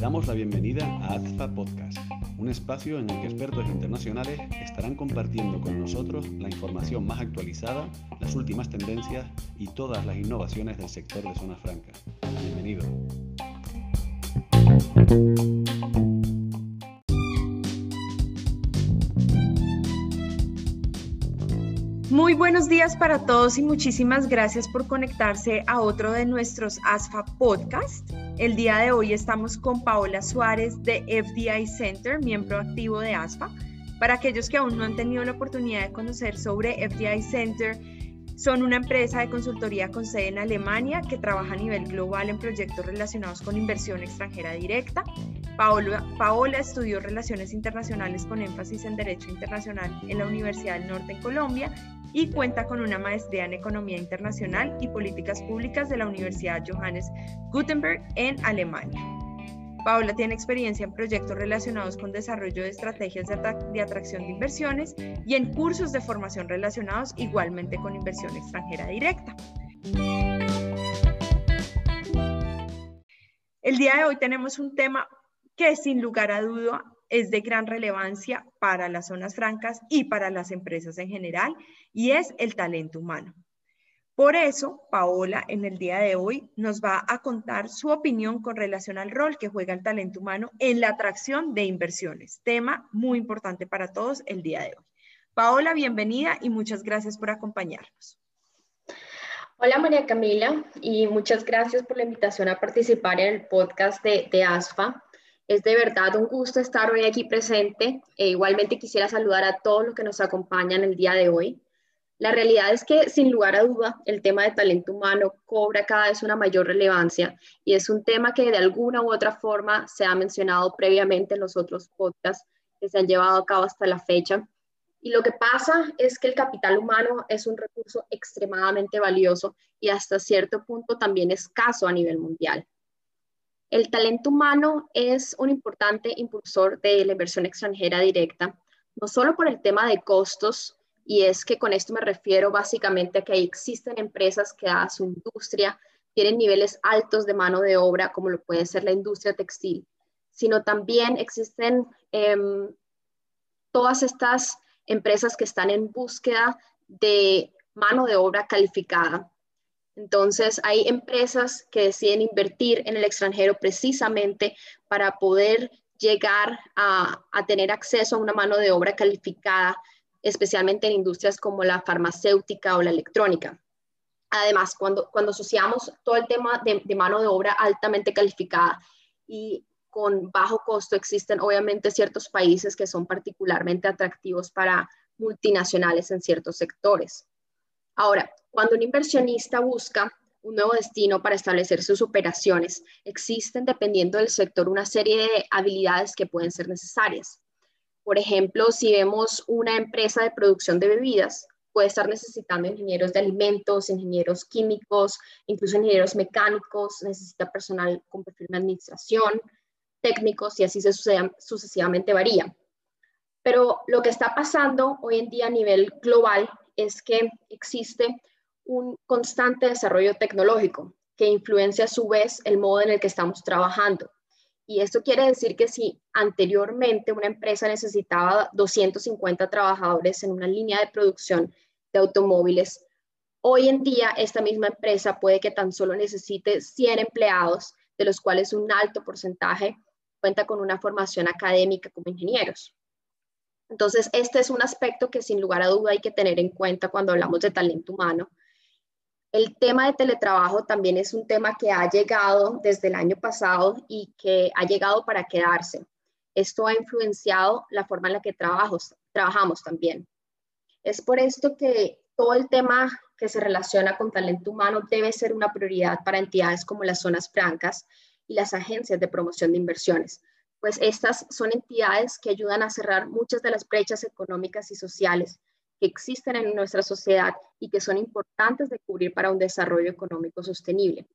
Damos la bienvenida a AZFA Podcast, un espacio en el que expertos internacionales estarán compartiendo con nosotros la información más actualizada, las últimas tendencias y todas las innovaciones del sector de zonas francas. Bienvenido. Muy buenos días para todos y muchísimas gracias por conectarse a otro de nuestros ASFA podcast. El día de hoy estamos con Paola Suárez de FDI Center, miembro activo de ASFA. Para aquellos que aún no han tenido la oportunidad de conocer sobre FDI Center, son una empresa de consultoría con sede en Alemania que trabaja a nivel global en proyectos relacionados con inversión extranjera directa. Paola, estudió Relaciones Internacionales con énfasis en Derecho Internacional en la Universidad del Norte en Colombia y cuenta con una maestría en Economía Internacional y Políticas Públicas de la Universidad Johannes Gutenberg en Alemania. Paola tiene experiencia en proyectos relacionados con desarrollo de estrategias de, atracción de inversiones y en cursos de formación relacionados igualmente con inversión extranjera directa. El día de hoy tenemos un tema que sin lugar a duda es de gran relevancia para las zonas francas y para las empresas en general, y es el talento humano. Por eso, Paola en el día de hoy nos va a contar su opinión con relación al rol que juega el talento humano en la atracción de inversiones, tema muy importante para todos el día de hoy. Paola, bienvenida y muchas gracias por acompañarnos. Hola María Camila y muchas gracias por la invitación a participar en el podcast de, de ASFA. Es de verdad un gusto estar hoy aquí presente. E igualmente quisiera saludar a todos los que nos acompañan el día de hoy. La realidad es que, sin lugar a duda, el tema de talento humano cobra cada vez una mayor relevancia y es un tema que de alguna u otra forma se ha mencionado previamente en los otros podcasts que se han llevado a cabo hasta la fecha. Y lo que pasa es que el capital humano es un recurso extremadamente valioso y hasta cierto punto también escaso a nivel mundial. El talento humano es un importante impulsor de la inversión extranjera directa, no solo por el tema de costos, y es que con esto me refiero básicamente a que existen empresas que a su industria tienen niveles altos de mano de obra, como lo puede ser la industria textil, sino también existen em, todas estas empresas que están en búsqueda de mano de obra calificada entonces, hay empresas que deciden invertir en el extranjero precisamente para poder llegar a, tener acceso a una mano de obra calificada, especialmente en industrias como la farmacéutica o la electrónica. Además, cuando, cuando asociamos todo el tema de, de mano de obra altamente calificada y con bajo costo, existen obviamente ciertos países que son particularmente atractivos para multinacionales en ciertos sectores. Ahora, cuando un inversionista busca un nuevo destino para establecer sus operaciones, existen, dependiendo del sector, una serie de habilidades que pueden ser necesarias. Por ejemplo, si vemos una empresa de producción de bebidas, puede estar necesitando ingenieros de alimentos, ingenieros químicos, incluso ingenieros mecánicos, necesita personal con perfil de administración, técnicos y así sucesivamente varía. Pero lo que está pasando hoy en día a nivel global es que existe un constante desarrollo tecnológico que influencia a su vez el modo en el que estamos trabajando. Y esto quiere decir que si anteriormente una empresa necesitaba 250 trabajadores en una línea de producción de automóviles, hoy en día esta misma empresa puede que tan solo necesite 100 empleados, de los cuales un alto porcentaje cuenta con una formación académica como ingenieros. Entonces, este es un aspecto que sin lugar a duda hay que tener en cuenta cuando hablamos de talento humano el tema de teletrabajo también es un tema que ha llegado desde el año pasado y que ha llegado para quedarse. Esto ha influenciado la forma en la que trabajamos también. Es por esto que todo el tema que se relaciona con talento humano debe ser una prioridad para entidades como las zonas francas y las agencias de promoción de inversiones, pues estas son entidades que ayudan a cerrar muchas de las brechas económicas y sociales que existen en nuestra sociedad y que son importantes de cubrir para un desarrollo económico sostenible.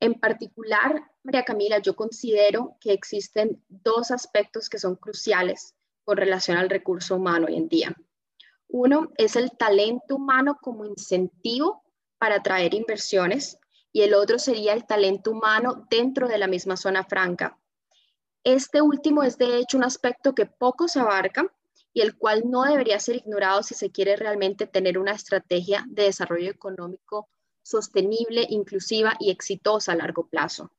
En particular, María Camila, yo considero que existen dos aspectos que son cruciales con relación al recurso humano hoy en día. Uno es el talento humano como incentivo para atraer inversiones y el otro sería el talento humano dentro de la misma zona franca. Este último es de hecho un aspecto que poco se abarca y el cual no debería ser ignorado si se quiere realmente tener una estrategia de desarrollo económico sostenible, inclusiva y exitosa a largo plazo.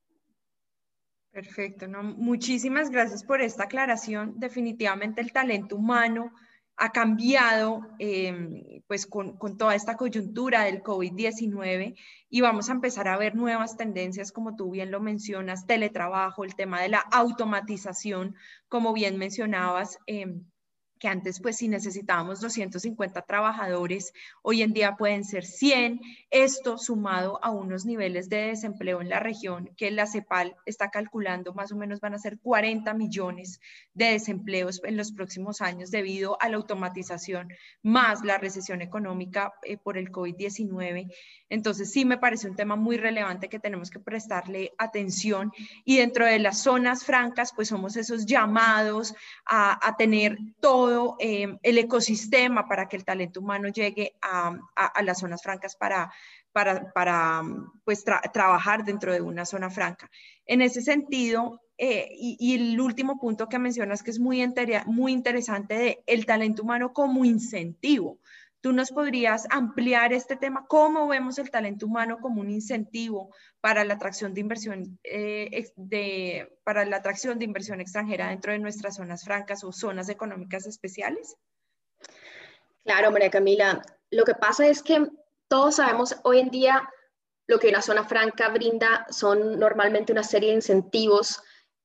Perfecto, muchísimas gracias por esta aclaración. Definitivamente el talento humano ha cambiado em, pues con, con, toda esta coyuntura del COVID-19 y vamos a empezar a ver nuevas tendencias, como tú bien lo mencionas, teletrabajo, el tema de la automatización, como bien mencionabas. Eh, que antes pues si necesitábamos 250 trabajadores, hoy en día pueden ser 100. Esto sumado a unos niveles de desempleo en la región que la CEPAL está calculando, más o menos van a ser 40 millones de desempleos en los próximos años debido a la automatización más la recesión económica eh, por el COVID-19. Entonces sí me parece un tema muy relevante que tenemos que prestarle atención y dentro de las zonas francas pues somos esos llamados a, a tener todo Em, el ecosistema para que el talento humano llegue a, las zonas francas para, para, pues, trabajar dentro de una zona franca. En ese sentido, eh, y, el último punto que mencionas que es muy, muy interesante el talento humano como incentivo. ¿Tú nos podrías ampliar este tema? ¿Cómo vemos el talento humano como un incentivo para la atracción de inversión, eh, para la atracción de inversión extranjera dentro de nuestras zonas francas o zonas económicas especiales? Claro, María Camila. Lo que pasa es que todos sabemos hoy en día lo que una zona franca brinda son normalmente una serie de incentivos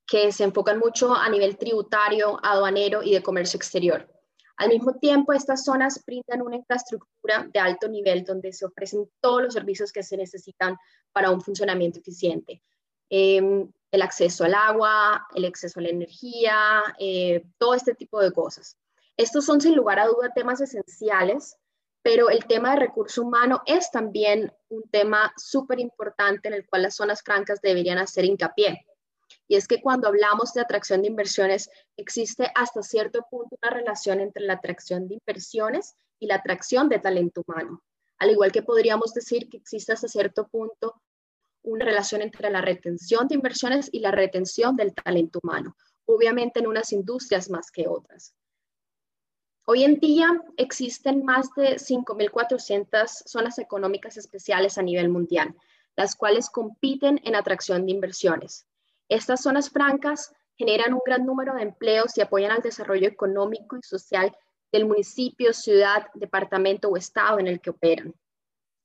que se enfocan mucho a nivel tributario, aduanero y de comercio exterior. Al mismo tiempo, estas zonas brindan una infraestructura de alto nivel donde se ofrecen todos los servicios que se necesitan para un funcionamiento eficiente. Em, el acceso al agua, el acceso a la energía, eh, todo este tipo de cosas. Estos son sin lugar a duda temas esenciales, pero el tema de recurso humano es también un tema súper importante en el cual las zonas francas deberían hacer hincapié. Y es que cuando hablamos de atracción de inversiones, existe hasta cierto punto una relación entre la atracción de inversiones y la atracción de talento humano. Al igual que podríamos decir que existe hasta cierto punto una relación entre la retención de inversiones y la retención del talento humano, obviamente en unas industrias más que otras. Hoy en día existen más de 5.400 zonas económicas especiales a nivel mundial, las cuales compiten en atracción de inversiones. Estas zonas francas generan un gran número de empleos y apoyan al desarrollo económico y social del municipio, ciudad, departamento o estado en el que operan.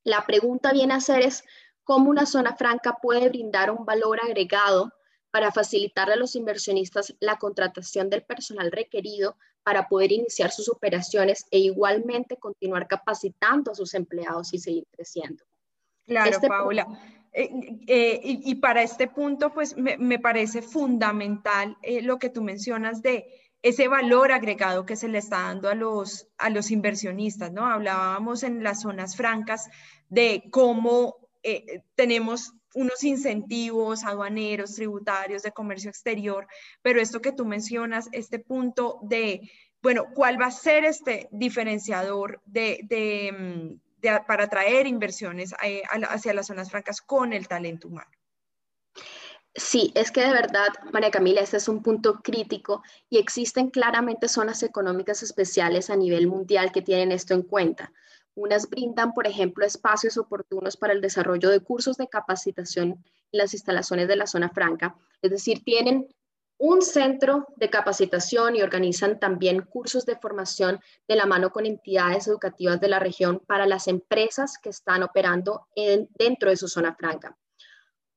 La pregunta viene a ser es cómo una zona franca puede brindar un valor agregado para facilitarle a los inversionistas la contratación del personal requerido para poder iniciar sus operaciones e igualmente continuar capacitando a sus empleados y seguir creciendo. Claro, este Paula. Eh, eh, y, para este punto, pues me, parece fundamental eh, lo que tú mencionas de ese valor agregado que se le está dando a los, a los inversionistas, ¿no? Hablábamos en las zonas francas de cómo tenemos unos incentivos aduaneros, tributarios, de comercio exterior, pero esto que tú mencionas, este punto de, bueno, ¿cuál va a ser este diferenciador de, de para atraer inversiones eh, hacia las zonas francas con el talento humano. Sí, es que de verdad, María Camila, este es un punto crítico y existen claramente zonas económicas especiales a nivel mundial que tienen esto en cuenta. Unas brindan, por ejemplo, espacios oportunos para el desarrollo de cursos de capacitación en las instalaciones de la zona franca, es decir, tienen un centro de capacitación y organizan también cursos de formación de la mano con entidades educativas de la región para las empresas que están operando dentro de su zona franca.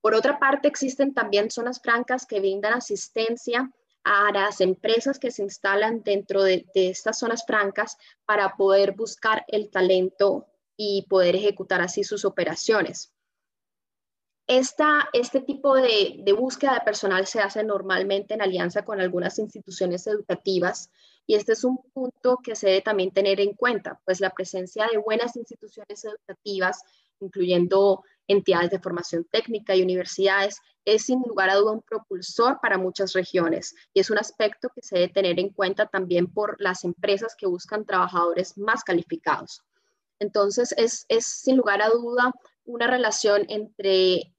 Por otra parte, existen también zonas francas que brindan asistencia a las empresas que se instalan dentro de, estas zonas francas para poder buscar el talento y poder ejecutar así sus operaciones este tipo de, búsqueda de personal se hace normalmente en alianza con algunas instituciones educativas y este es un punto que se debe también tener en cuenta, pues la presencia de buenas instituciones educativas, incluyendo entidades de formación técnica y universidades, es sin lugar a duda un propulsor para muchas regiones y es un aspecto que se debe tener en cuenta también por las empresas que buscan trabajadores más calificados. Entonces, es, sin lugar a duda una relación entre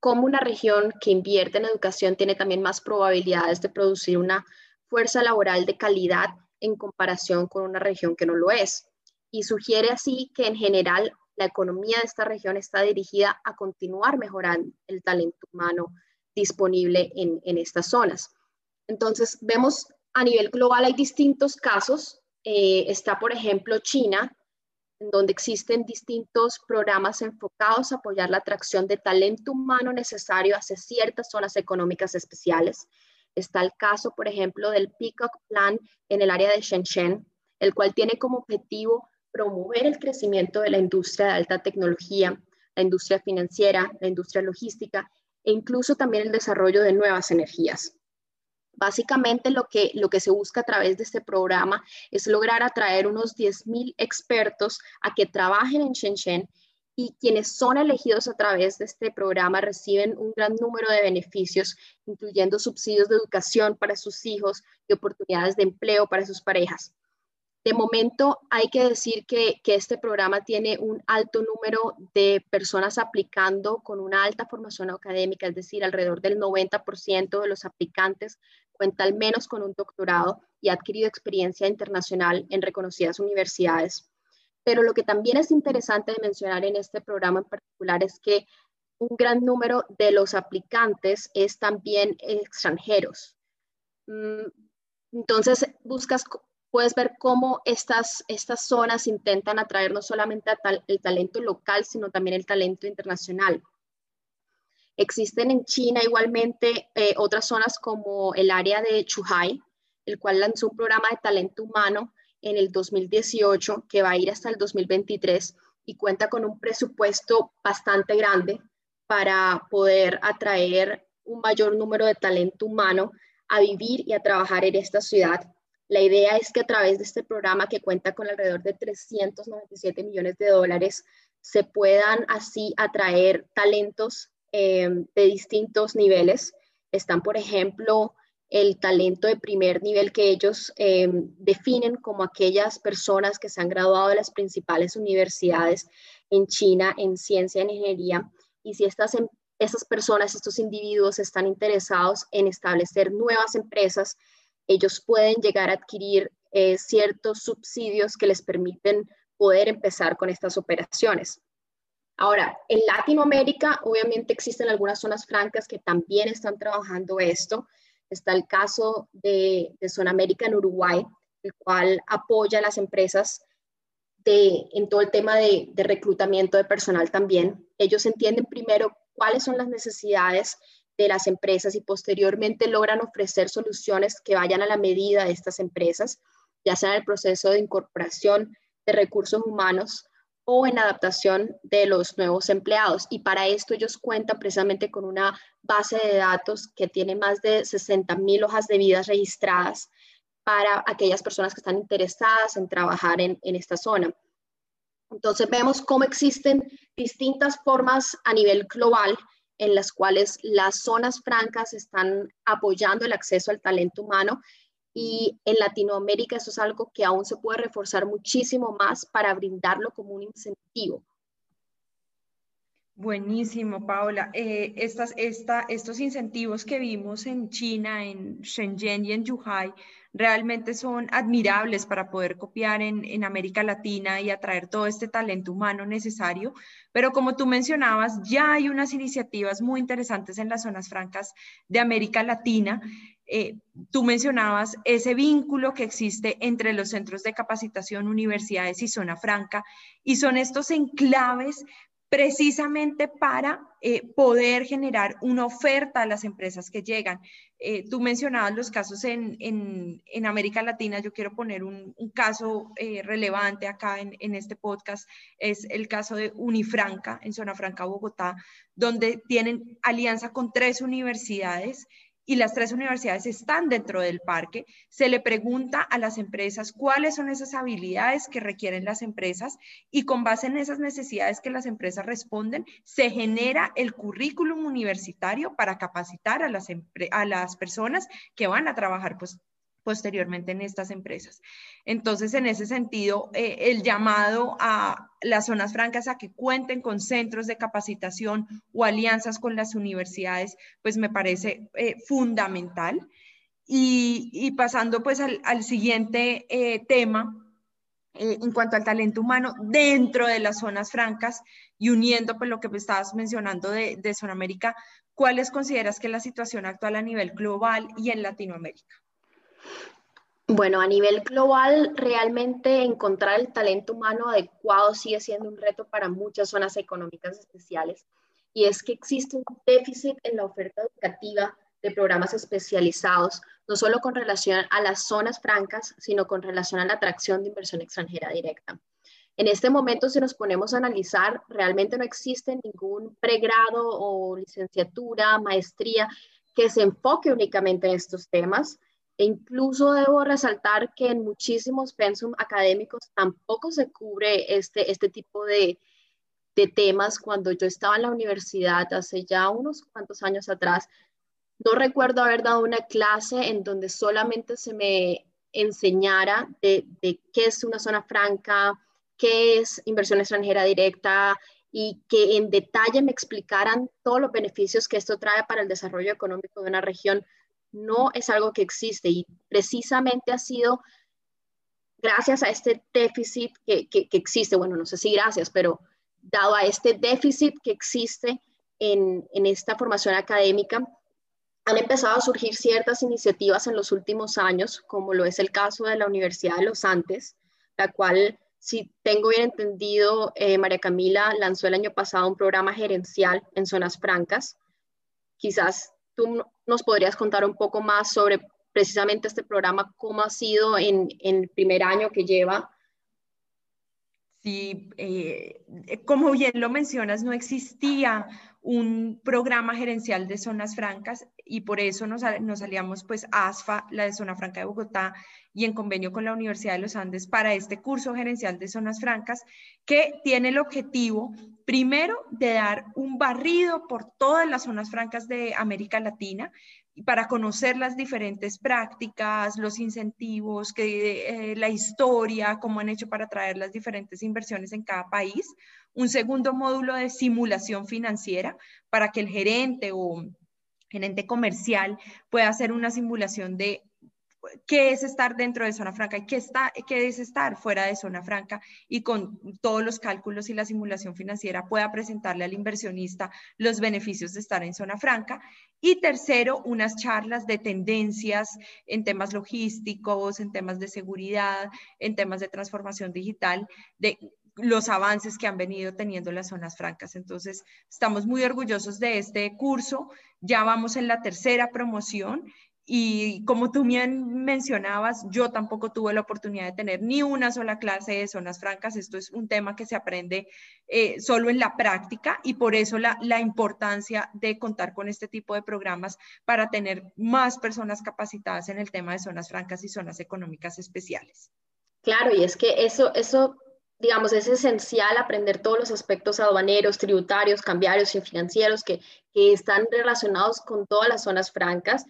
cómo una región que invierte en educación tiene también más probabilidades de producir una fuerza laboral de calidad en comparación con una región que no lo es. Y sugiere así que en general la economía de esta región está dirigida a continuar mejorando el talento humano disponible en, estas zonas. Entonces, vemos a nivel global hay distintos casos. Eh, está, por ejemplo, China, en donde existen distintos programas enfocados a apoyar la atracción de talento humano necesario hacia ciertas zonas económicas especiales. Está el caso, por ejemplo, del Peacock Plan en el área de Shenzhen, el cual tiene como objetivo promover el crecimiento de la industria de alta tecnología, la industria financiera, la industria logística e incluso también el desarrollo de nuevas energías. Básicamente lo que, lo que se busca a través de este programa es lograr atraer unos 10.000 expertos a que trabajen en Shenzhen y quienes son elegidos a través de este programa reciben un gran número de beneficios, incluyendo subsidios de educación para sus hijos y oportunidades de empleo para sus parejas. De momento hay que decir que, que, este programa tiene un alto número de personas aplicando con una alta formación académica, es decir, alrededor del 90% de los aplicantes cuenta al menos con un doctorado y ha adquirido experiencia internacional en reconocidas universidades. Pero lo que también es interesante de mencionar en este programa en particular es que un gran número de los aplicantes es también extranjeros. Mm, entonces, buscas, puedes ver cómo estas, estas zonas intentan atraer no solamente el talento local, sino también el talento internacional. Existen en China igualmente eh, otras zonas como el área de Chuhai, el cual lanzó un programa de talento humano en el 2018 que va a ir hasta el 2023 y cuenta con un presupuesto bastante grande para poder atraer un mayor número de talento humano a vivir y a trabajar en esta ciudad. La idea es que a través de este programa que cuenta con alrededor de 397 millones de dólares, se puedan así atraer talentos Em, de distintos niveles. Están, por ejemplo, el talento de primer nivel que ellos em, definen como aquellas personas que se han graduado de las principales universidades en China en ciencia e ingeniería. Y si estas, em, estas personas, estos individuos están interesados en establecer nuevas empresas, ellos pueden llegar a adquirir eh, ciertos subsidios que les permiten poder empezar con estas operaciones. Ahora, en Latinoamérica, obviamente existen algunas zonas francas que también están trabajando esto. Está el caso de, de Zona América en Uruguay, el cual apoya a las empresas de, en todo el tema de, de reclutamiento de personal también. Ellos entienden primero cuáles son las necesidades de las empresas y posteriormente logran ofrecer soluciones que vayan a la medida de estas empresas, ya sea en el proceso de incorporación de recursos humanos o en adaptación de los nuevos empleados. Y para esto ellos cuentan precisamente con una base de datos que tiene más de 60 mil hojas de vidas registradas para aquellas personas que están interesadas en trabajar en, en esta zona. Entonces vemos cómo existen distintas formas a nivel global en las cuales las zonas francas están apoyando el acceso al talento humano y en Latinoamérica eso es algo que aún se puede reforzar muchísimo más para brindarlo como un incentivo. Buenísimo, Paola. Eh, estas, esta, estos incentivos que vimos en China, en Shenzhen y en Zhuhai, realmente son admirables para poder copiar en, en, América Latina y atraer todo este talento humano necesario. Pero como tú mencionabas, ya hay unas iniciativas muy interesantes en las zonas francas de América Latina eh, tú mencionabas ese vínculo que existe entre los centros de capacitación, universidades y zona franca, y son estos enclaves precisamente para eh, poder generar una oferta a las empresas que llegan. Eh, tú mencionabas los casos en, en, América Latina, yo quiero poner un, caso relevante acá en, en, este podcast, es el caso de Unifranca, en Zona Franca, Bogotá, donde tienen alianza con tres universidades y las tres universidades están dentro del parque, se le pregunta a las empresas cuáles son esas habilidades que requieren las empresas y con base en esas necesidades que las empresas responden, se genera el currículum universitario para capacitar a las, a las personas que van a trabajar pues, posteriormente en estas empresas. Entonces, en ese sentido, eh, el llamado a las zonas francas a que cuenten con centros de capacitación o alianzas con las universidades, pues me parece eh, fundamental. Y, pasando pues al, siguiente eh, tema, eh, en cuanto al talento humano dentro de las zonas francas y uniendo pues lo que estabas mencionando de, de Sudamérica, ¿cuáles consideras que es la situación actual a nivel global y en Latinoamérica? Bueno, a nivel global, realmente encontrar el talento humano adecuado sigue siendo un reto para muchas zonas económicas especiales. Y es que existe un déficit en la oferta educativa de programas especializados, no solo con relación a las zonas francas, sino con relación a la atracción de inversión extranjera directa. En este momento, si nos ponemos a analizar, realmente no existe ningún pregrado o licenciatura, maestría que se enfoque únicamente en estos temas. E incluso debo resaltar que en muchísimos pensum académicos tampoco se cubre este, este tipo de, de temas. Cuando yo estaba en la universidad hace ya unos cuantos años atrás, no recuerdo haber dado una clase en donde solamente se me enseñara de, de, qué es una zona franca, qué es inversión extranjera directa y que en detalle me explicaran todos los beneficios que esto trae para el desarrollo económico de una región no es algo que existe y precisamente ha sido gracias a este déficit que, existe, bueno, no sé si gracias, pero dado a este déficit que existe en, en esta formación académica, han empezado a surgir ciertas iniciativas en los últimos años, como lo es el caso de la Universidad de los Andes, la cual, si tengo bien entendido, eh, María Camila lanzó el año pasado un programa gerencial en zonas francas. Quizás tú nos podrías contar un poco más sobre precisamente este programa, cómo ha sido en, el primer año que lleva. Sí, eh, como bien lo mencionas, no existía un programa gerencial de zonas francas y por eso nos, nos aliamos pues a ASFA, la de Zona Franca de Bogotá, y en convenio con la Universidad de los Andes para este curso gerencial de zonas francas que tiene el objetivo primero de dar un barrido por todas las zonas francas de América Latina para conocer las diferentes prácticas, los incentivos, que, eh, la historia, cómo han hecho para traer las diferentes inversiones en cada país. Un segundo módulo de simulación financiera para que el gerente o gerente comercial pueda hacer una simulación de qué es estar dentro de zona franca y qué, está, qué es estar fuera de zona franca y con todos los cálculos y la simulación financiera pueda presentarle al inversionista los beneficios de estar en zona franca. Y tercero, unas charlas de tendencias en temas logísticos, en temas de seguridad, en temas de transformación digital, de los avances que han venido teniendo las zonas francas. Entonces, estamos muy orgullosos de este curso. Ya vamos en la tercera promoción y como tú bien mencionabas, yo tampoco tuve la oportunidad de tener ni una sola clase de zonas francas. Esto es un tema que se aprende eh, solo en la práctica y por eso la, la, importancia de contar con este tipo de programas para tener más personas capacitadas en el tema de zonas francas y zonas económicas especiales. Claro, y es que eso, eso digamos, es esencial aprender todos los aspectos aduaneros, tributarios, cambiarios y financieros que, que están relacionados con todas las zonas francas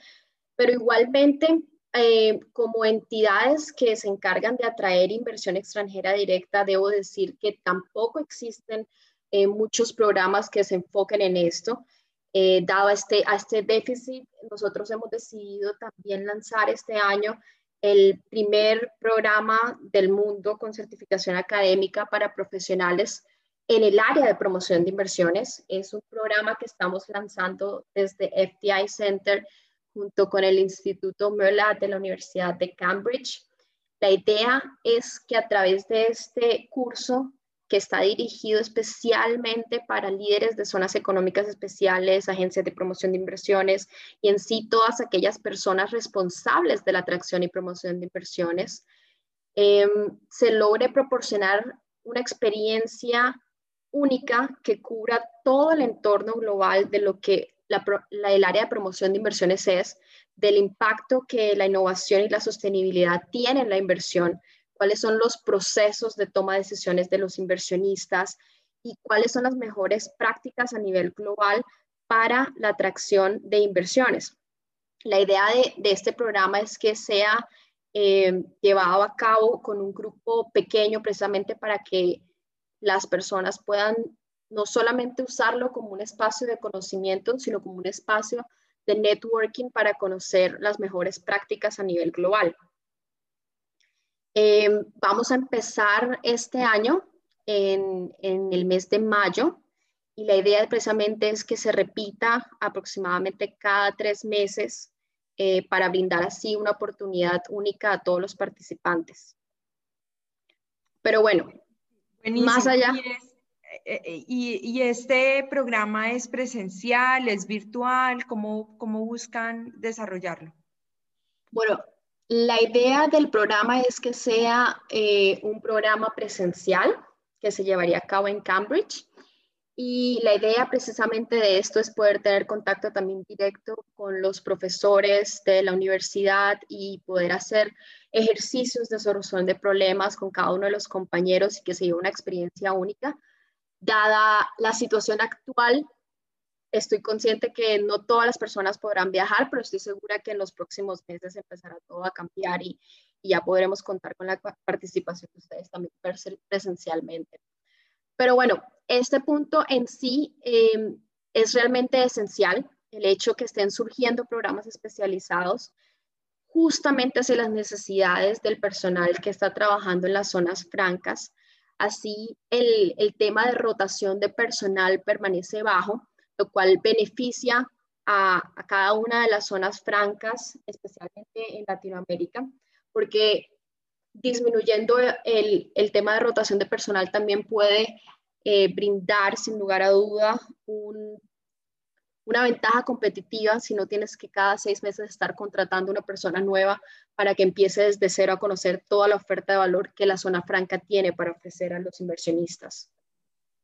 pero igualmente eh, como entidades que se encargan de atraer inversión extranjera directa, debo decir que tampoco existen eh, muchos programas que se enfoquen en esto. Eh, dado este, a este déficit, nosotros hemos decidido también lanzar este año el primer programa del mundo con certificación académica para profesionales en el área de promoción de inversiones. Es un programa que estamos lanzando desde FDI Center junto con el Instituto Merlat de la Universidad de Cambridge. La idea es que a través de este curso, que está dirigido especialmente para líderes de zonas económicas especiales, agencias de promoción de inversiones y en sí todas aquellas personas responsables de la atracción y promoción de inversiones, em, se logre proporcionar una experiencia única que cubra todo el entorno global de lo que el área de promoción de inversiones es del impacto que la innovación y la sostenibilidad tienen en la inversión, cuáles son los procesos de toma de decisiones de los inversionistas y cuáles son las mejores prácticas a nivel global para la atracción de inversiones. La idea de, este programa es que sea eh, llevado a cabo con un grupo pequeño precisamente para que las personas puedan no solamente usarlo como un espacio de conocimiento, sino como un espacio de networking para conocer las mejores prácticas a nivel global. Em, vamos a empezar este año en, el mes de mayo y la idea precisamente es que se repita aproximadamente cada tres meses eh, para brindar así una oportunidad única a todos los participantes. Pero bueno, más allá. Eh, y, este programa es presencial, es virtual? ¿Cómo, cómo buscan desarrollarlo? Bueno, la idea del programa es que sea eh, un programa presencial que se llevaría a cabo en Cambridge. Y la idea precisamente de esto es poder tener contacto también directo con los profesores de la universidad y poder hacer ejercicios de solución de problemas con cada uno de los compañeros y que sea una experiencia única Dada la situación actual, estoy consciente que no todas las personas podrán viajar, pero estoy segura que en los próximos meses empezará todo a cambiar y, ya podremos contar con la participación de ustedes también presencialmente. Pero bueno, este punto en sí em, es realmente esencial, el hecho que estén surgiendo programas especializados justamente hacia las necesidades del personal que está trabajando en las zonas francas Así, el, tema de rotación de personal permanece bajo, lo cual beneficia a, cada una de las zonas francas, especialmente en Latinoamérica, porque disminuyendo el, tema de rotación de personal también puede eh, brindar, sin lugar a duda, un una ventaja competitiva si no tienes que cada seis meses estar contratando una persona nueva para que empiece desde cero a conocer toda la oferta de valor que la zona franca tiene para ofrecer a los inversionistas.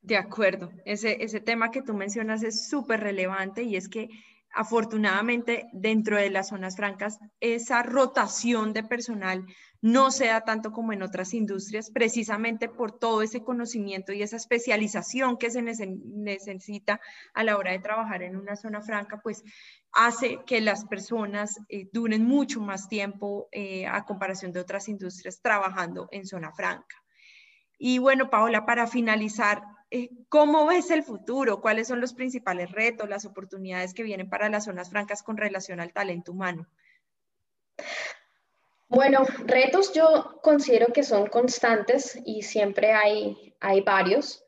De acuerdo, ese, ese tema que tú mencionas es súper relevante y es que afortunadamente dentro de las zonas francas esa rotación de personal no sea tanto como en otras industrias, precisamente por todo ese conocimiento y esa especialización que se necesita a la hora de trabajar en una zona franca, pues hace que las personas eh, duren mucho más tiempo eh, a comparación de otras industrias trabajando en zona franca. Y bueno, Paola, para finalizar, ¿cómo ves el futuro? ¿Cuáles son los principales retos, las oportunidades que vienen para las zonas francas con relación al talento humano? Bueno, retos yo considero que son constantes y siempre hay, hay varios.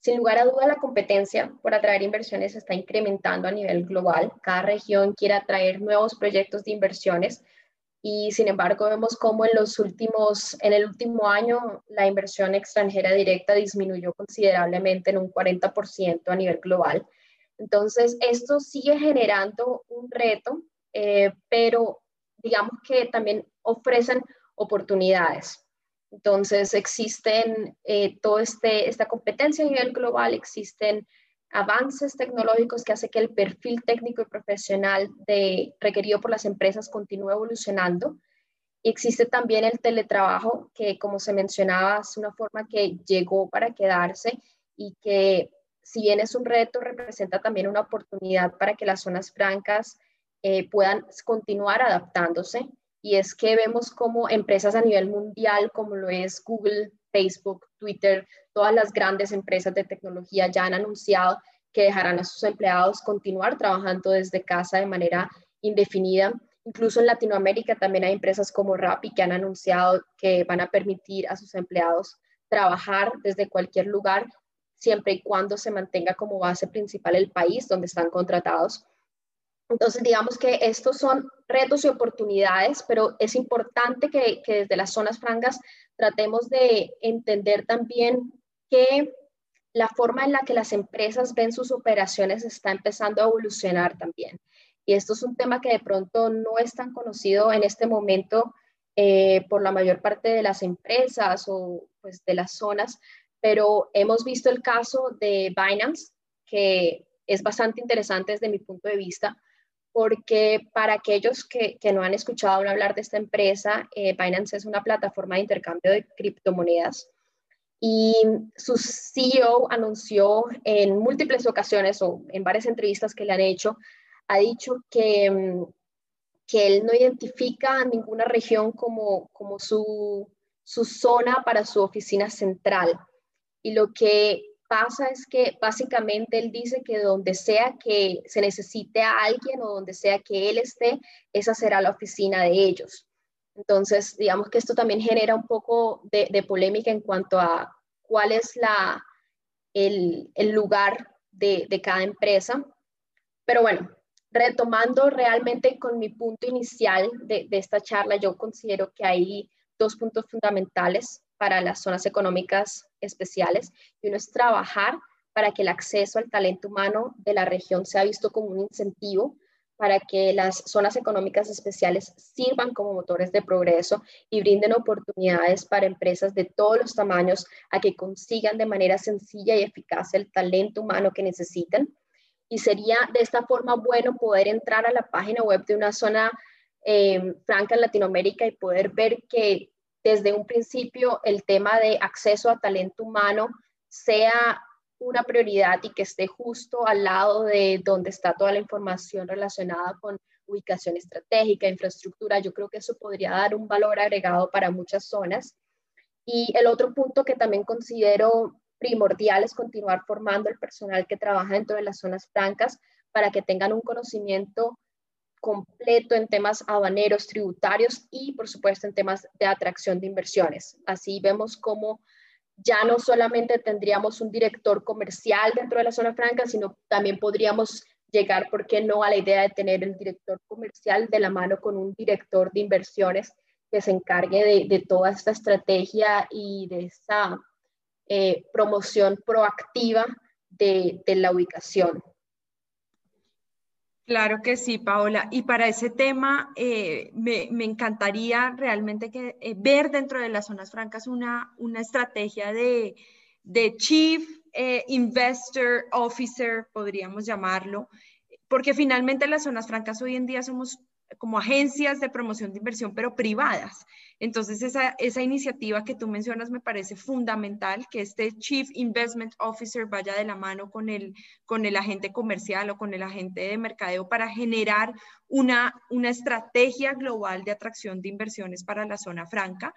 Sin lugar a duda, la competencia por atraer inversiones está incrementando a nivel global. Cada región quiere atraer nuevos proyectos de inversiones y sin embargo vemos cómo en los últimos, en el último año la inversión extranjera directa disminuyó considerablemente en un 40% a nivel global. Entonces, esto sigue generando un reto, eh, pero digamos que también ofrecen oportunidades. Entonces, existen eh, toda este, esta competencia a nivel global, existen avances tecnológicos que hace que el perfil técnico y profesional requerido por las empresas continúe evolucionando. Y existe también el teletrabajo, que como se mencionaba, es una forma que llegó para quedarse y que si bien es un reto, representa también una oportunidad para que las zonas francas eh, puedan continuar adaptándose. Y es que vemos como empresas a nivel mundial, como lo es Google, Facebook, Twitter, todas las grandes empresas de tecnología ya han anunciado que dejarán a sus empleados continuar trabajando desde casa de manera indefinida. Incluso en Latinoamérica también hay empresas como Rappi que han anunciado que van a permitir a sus empleados trabajar desde cualquier lugar siempre y cuando se mantenga como base principal el país donde están contratados. Entonces, digamos que estos son retos y oportunidades, pero es importante que, desde las zonas francas tratemos de entender también que la forma en la que las empresas ven sus operaciones está empezando a evolucionar también. Y esto es un tema que de pronto no es tan conocido en este momento eh, por la mayor parte de las empresas o pues, de las zonas, pero hemos visto el caso de Binance, que es bastante interesante desde mi punto de vista, porque para aquellos que, no han escuchado hablar de esta empresa, eh, Binance es una plataforma de intercambio de criptomonedas y su CEO anunció en múltiples ocasiones o en varias entrevistas que le han hecho, ha dicho que, mm, que él no identifica ninguna región como, como su, su zona para su oficina central. Y lo que pasa es que básicamente él dice que donde sea que se necesite a alguien o donde sea que él esté, esa será la oficina de ellos. Entonces, digamos que esto también genera un poco de, polémica en cuanto a cuál es la, el, lugar de, cada empresa. Pero bueno, retomando realmente con mi punto inicial de, de esta charla, yo considero que hay dos puntos fundamentales para las zonas económicas especiales y uno es trabajar para que el acceso al talento humano de la región sea visto como un incentivo para que las zonas económicas especiales sirvan como motores de progreso y brinden oportunidades para empresas de todos los tamaños a que consigan de manera sencilla y eficaz el talento humano que necesitan. Y sería de esta forma bueno poder entrar a la página web de una zona eh, franca en Latinoamérica y poder ver que desde un principio el tema de acceso a talento humano sea una prioridad y que esté justo al lado de donde está toda la información relacionada con ubicación estratégica, infraestructura. Yo creo que eso podría dar un valor agregado para muchas zonas. Y el otro punto que también considero primordial es continuar formando el personal que trabaja dentro de las zonas francas para que tengan un conocimiento completo en temas aduaneros, tributarios y, por supuesto, en temas de atracción de inversiones. Así vemos cómo ya no solamente tendríamos un director comercial dentro de la zona franca, sino también podríamos llegar, ¿por qué no?, a la idea de tener el director comercial de la mano con un director de inversiones que se encargue de, toda esta estrategia y de esa eh, promoción proactiva de la ubicación. Claro que sí, Paola. Y para ese tema, eh, me, encantaría realmente que, eh, ver dentro de las zonas francas una, una estrategia de, Chief eh, Investor Officer, podríamos llamarlo, porque finalmente las zonas francas hoy en día somos como agencias de promoción de inversión, pero privadas. Entonces, esa, esa iniciativa que tú mencionas me parece fundamental, que este Chief Investment Officer vaya de la mano con el, con el agente comercial o con el agente de mercadeo para generar una, una estrategia global de atracción de inversiones para la zona franca.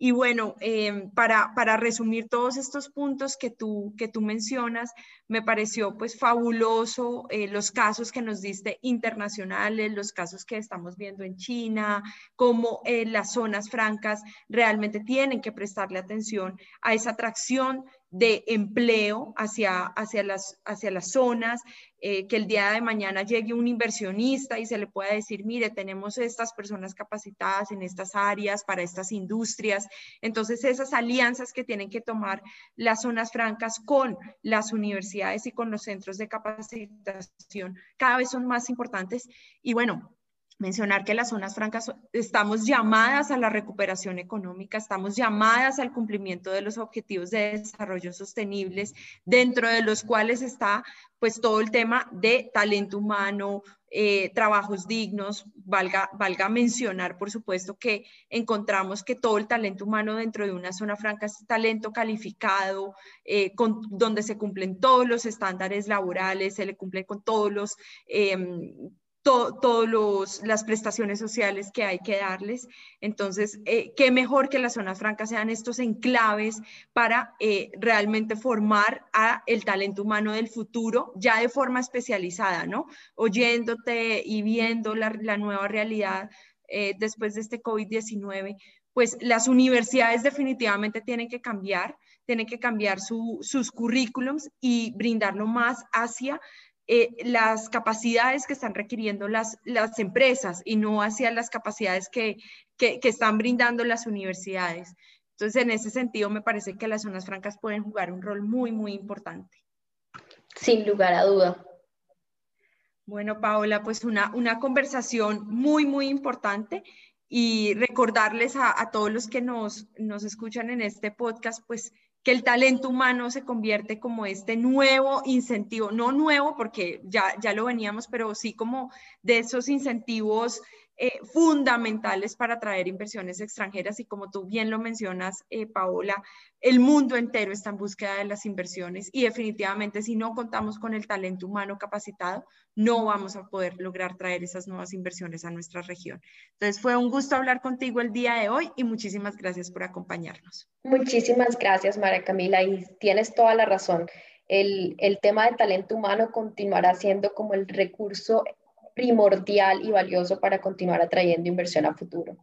Y bueno, em, para, para, resumir todos estos puntos que tú, que tú mencionas, me pareció pues fabuloso eh, los casos que nos diste internacionales, los casos que estamos viendo en China, cómo eh, las zonas francas realmente tienen que prestarle atención a esa atracción de empleo hacia, hacia, las, hacia las zonas, eh, que el día de mañana llegue un inversionista y se le pueda decir, mire, tenemos estas personas capacitadas en estas áreas, para estas industrias. Entonces, esas alianzas que tienen que tomar las zonas francas con las universidades y con los centros de capacitación cada vez son más importantes. Y bueno, mencionar que las zonas francas estamos llamadas a la recuperación económica, estamos llamadas al cumplimiento de los objetivos de desarrollo sostenibles, dentro de los cuales está pues todo el tema de talento humano, eh, trabajos dignos, valga, valga mencionar, por supuesto, que encontramos que todo el talento humano dentro de una zona franca es talento calificado, eh, con, donde se cumplen todos los estándares laborales, se le cumple con todos los... Em, todas las prestaciones sociales que hay que darles. Entonces, eh, qué mejor que las zonas francas sean estos enclaves para eh, realmente formar a el talento humano del futuro, ya de forma especializada, ¿no? Oyéndote y viendo la, nueva realidad eh, después de este COVID-19, pues las universidades definitivamente tienen que cambiar, tienen que cambiar sus currículums y brindarlo más hacia eh, las capacidades que están requiriendo las, las empresas y no hacia las capacidades que, que, están brindando las universidades. Entonces, en ese sentido, me parece que las zonas francas pueden jugar un rol muy, muy importante. Sin lugar a duda. Bueno, Paola, pues una, una conversación muy, muy importante y recordarles a, a, todos los que nos, nos escuchan en este podcast, pues que el talento humano se convierte como este nuevo incentivo, no nuevo porque ya, ya lo veníamos, pero sí como de esos incentivos eh, fundamentales para atraer inversiones extranjeras y como tú bien lo mencionas, eh, Paola, el mundo entero está en búsqueda de las inversiones y definitivamente si no contamos con el talento humano capacitado, no vamos a poder lograr traer esas nuevas inversiones a nuestra región. Entonces fue un gusto hablar contigo el día de hoy y muchísimas gracias por acompañarnos. Muchísimas gracias, María Camila, y tienes toda la razón. El, el tema de talento humano continuará siendo como el recurso primordial y valioso para continuar atrayendo inversión a futuro.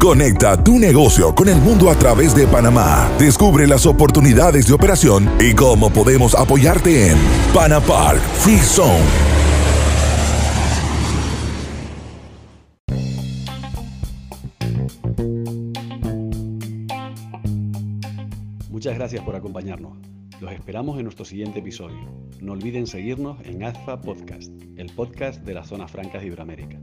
Conecta tu negocio con el mundo a través de Panamá. Descubre las oportunidades de operación y cómo podemos apoyarte en Panapark Free Zone. Muchas gracias por acompañarnos. Los esperamos en nuestro siguiente episodio. No olviden seguirnos en AZFA Podcast, el podcast de las zonas francas de Iberoamérica.